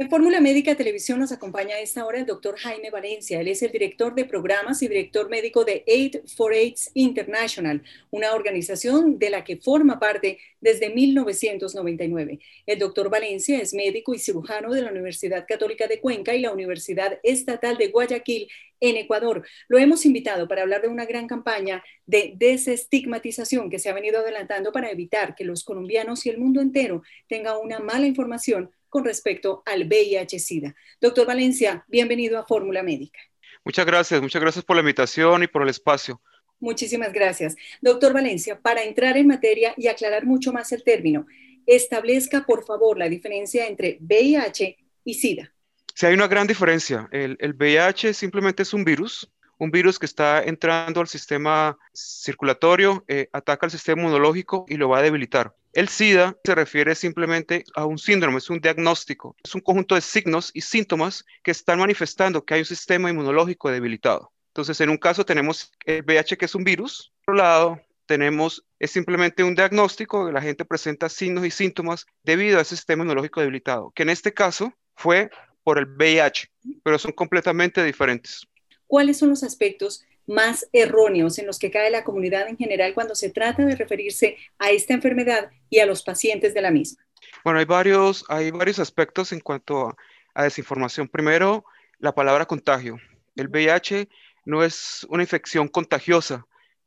En Fórmula Médica Televisión nos acompaña a esta hora el doctor Jaime Valencia. Él es el director de programas y director médico de Aid for AIDS International, una organización de la que forma parte desde 1999. El doctor Valencia es médico y cirujano de la Universidad Católica de Cuenca y la Universidad Estatal de Guayaquil en Ecuador. Lo hemos invitado para hablar de una gran campaña de desestigmatización que se ha venido adelantando para evitar que los colombianos y el mundo entero tengan una mala información con respecto al VIH-Sida. Doctor Valencia, bienvenido a Fórmula Médica. Muchas gracias, muchas gracias por la invitación y por el espacio. Muchísimas gracias. Doctor Valencia, para entrar en materia y aclarar mucho más el término, establezca por favor la diferencia entre VIH y SIDA. Sí, hay una gran diferencia. El, el VIH simplemente es un virus un virus que está entrando al sistema circulatorio, eh, ataca al sistema inmunológico y lo va a debilitar. El SIDA se refiere simplemente a un síndrome, es un diagnóstico, es un conjunto de signos y síntomas que están manifestando que hay un sistema inmunológico debilitado. Entonces, en un caso tenemos el VIH que es un virus, por otro lado tenemos es simplemente un diagnóstico que la gente presenta signos y síntomas debido a ese sistema inmunológico debilitado, que en este caso fue por el VIH, pero son completamente diferentes. ¿Cuáles son los aspectos más erróneos en los que cae la comunidad en general cuando se trata de referirse a esta enfermedad y a los pacientes de la misma? Bueno, hay varios, hay varios aspectos en cuanto a, desinformación. Primero, la palabra contagio. El VIH no es una infección contagiosa.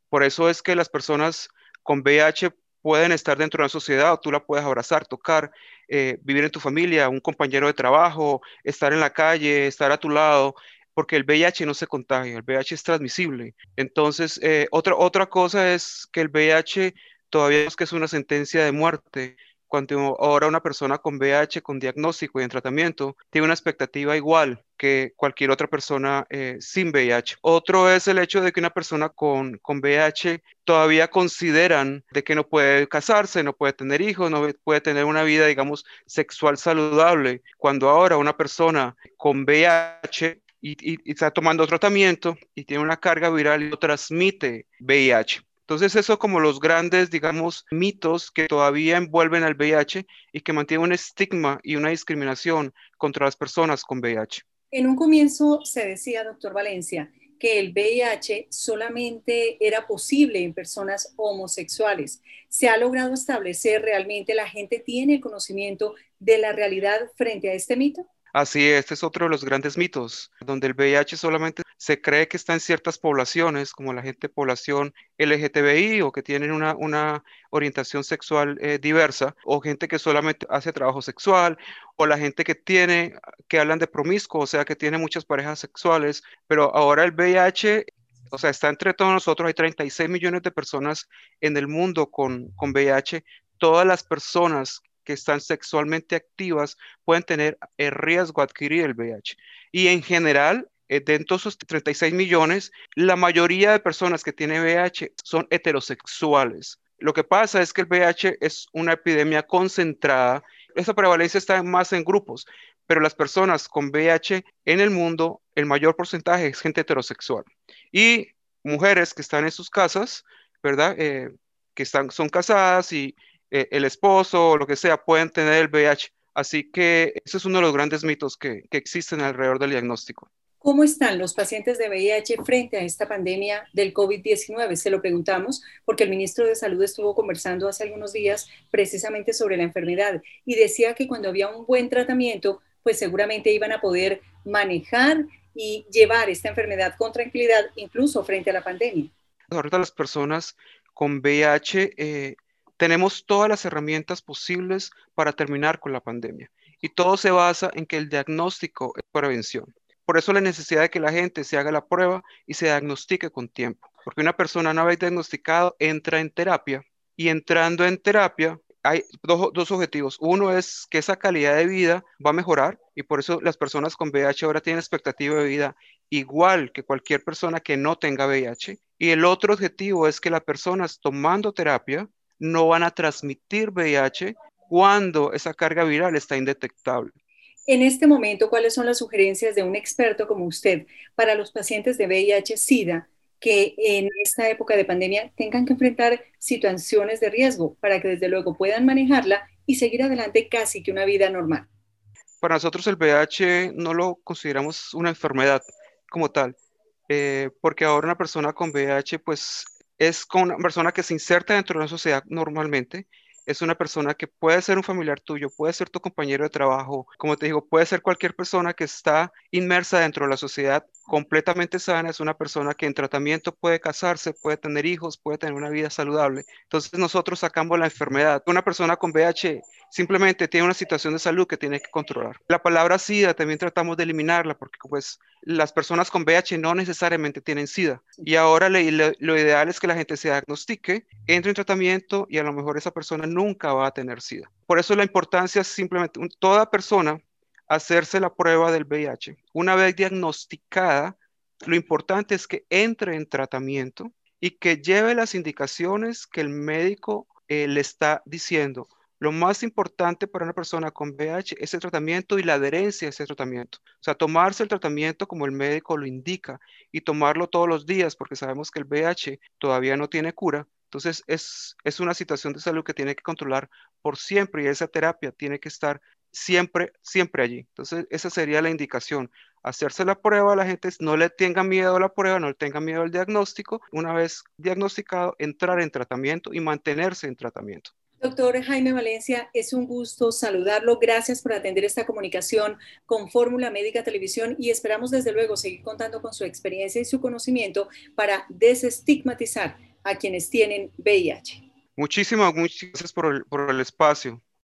Por eso es que las personas con VIH pueden estar dentro de una sociedad, o tú la puedes abrazar, tocar, eh, vivir en tu familia, un compañero de trabajo, estar en la calle, estar a tu lado porque el VIH no se contagia, el VIH es transmisible. Entonces, eh, otra, otra cosa es que el VIH todavía es que es una sentencia de muerte. Cuando ahora una persona con VIH, con diagnóstico y en tratamiento, tiene una expectativa igual que cualquier otra persona eh, sin VIH. Otro es el hecho de que una persona con, con VIH todavía consideran de que no puede casarse, no puede tener hijos, no puede tener una vida, digamos, sexual saludable, cuando ahora una persona con VIH y, está tomando tratamiento y tiene una carga viral y lo transmite VIH. Entonces, eso como los grandes, digamos, mitos que todavía envuelven al VIH y que mantienen un estigma y una discriminación contra las personas con VIH. En un comienzo se decía, doctor Valencia, que el VIH solamente era posible en personas homosexuales. ¿Se ha logrado establecer realmente, la gente tiene el conocimiento de la realidad frente a este mito? Así, este es otro de los grandes mitos, donde el VIH solamente se cree que está en ciertas poblaciones, como la gente de población LGTBI o que tienen una, una orientación sexual eh, diversa, o gente que solamente hace trabajo sexual, o la gente que tiene, que hablan de promiscuo, o sea, que tiene muchas parejas sexuales, pero ahora el VIH o sea, está entre todos nosotros, hay 36 millones de personas en el mundo con, con VIH. Todas las personas que están sexualmente activas pueden tener el riesgo de adquirir el VIH. Y en general, eh, dentro de esos 36 millones, la mayoría de personas que tienen VIH son heterosexuales. Lo que pasa es que el VIH es una epidemia concentrada. Esa prevalencia está más en grupos, pero las personas con VIH en el mundo, el mayor porcentaje es gente heterosexual. Y mujeres que están en sus casas, ¿verdad? Eh, que están, son casadas y eh, el esposo o lo que sea pueden tener el VIH. Así que ese es uno de los grandes mitos que, que existen alrededor del diagnóstico. ¿Cómo están los pacientes de VIH frente a esta pandemia del COVID-19? Se lo preguntamos porque el ministro de Salud estuvo conversando hace algunos días precisamente sobre la enfermedad y decía que cuando había un buen tratamiento, pues seguramente iban a poder manejar y llevar esta enfermedad con tranquilidad, incluso frente a la pandemia. Ahorita las personas con VIH eh, tenemos todas las herramientas posibles para terminar con la pandemia. Y todo se basa en que el diagnóstico es prevención. Por eso la necesidad de que la gente se haga la prueba y se diagnostique con tiempo. Porque una persona no vez diagnosticado entra en terapia y entrando en terapia hay dos, dos, objetivos. Uno es que esa calidad de vida va a mejorar y por eso las personas con VIH ahora tienen expectativa de vida igual que cualquier persona que no tenga VIH. Y el otro objetivo es que las personas tomando terapia no van a transmitir VIH cuando esa carga viral está indetectable. En este momento, ¿cuáles son las sugerencias de un experto como usted para los pacientes de VIH-Sida que en esta época de pandemia tengan que enfrentar situaciones de riesgo para que desde luego puedan manejarla y seguir adelante casi que una vida normal? Para nosotros el VIH no lo consideramos una enfermedad como tal, eh, porque ahora una persona con VIH pues es con una persona que se inserta dentro de la sociedad normalmente, es una persona que puede ser un familiar tuyo, puede ser tu compañero de trabajo, como te digo, puede ser cualquier persona que está inmersa dentro de la sociedad completamente sana, es una persona que en tratamiento puede casarse, puede tener hijos, puede tener una vida saludable. Entonces nosotros sacamos la enfermedad. Una persona con VIH simplemente tiene una situación de salud que tiene que controlar. La palabra SIDA también tratamos de eliminarla porque pues las personas con VIH no necesariamente tienen SIDA. Y ahora lo, ideal es que la gente se diagnostique, entre en tratamiento y a lo mejor esa persona nunca va a tener SIDA. Por eso la importancia es simplemente toda persona hacerse la prueba del VIH. Una vez diagnosticada, lo importante es que entre en tratamiento y que lleve las indicaciones que el médico eh, le está diciendo. Lo más importante para una persona con VIH es el tratamiento y la adherencia a ese tratamiento. O sea, tomarse el tratamiento como el médico lo indica y tomarlo todos los días porque sabemos que el VIH todavía no tiene cura. Entonces es, es una situación de salud que tiene que controlar por siempre y esa terapia tiene que estar siempre, siempre allí. Entonces, esa sería la indicación. Hacerse la prueba, la gente no le tenga miedo a la prueba, no le tenga miedo al diagnóstico. Una vez diagnosticado, entrar en tratamiento y mantenerse en tratamiento. Doctor Jaime Valencia, es un gusto saludarlo. Gracias por atender esta comunicación con Fórmula Médica Televisión y esperamos desde luego seguir contando con su experiencia y su conocimiento para desestigmatizar a quienes tienen VIH. Muchísimas, gracias por el, por el espacio.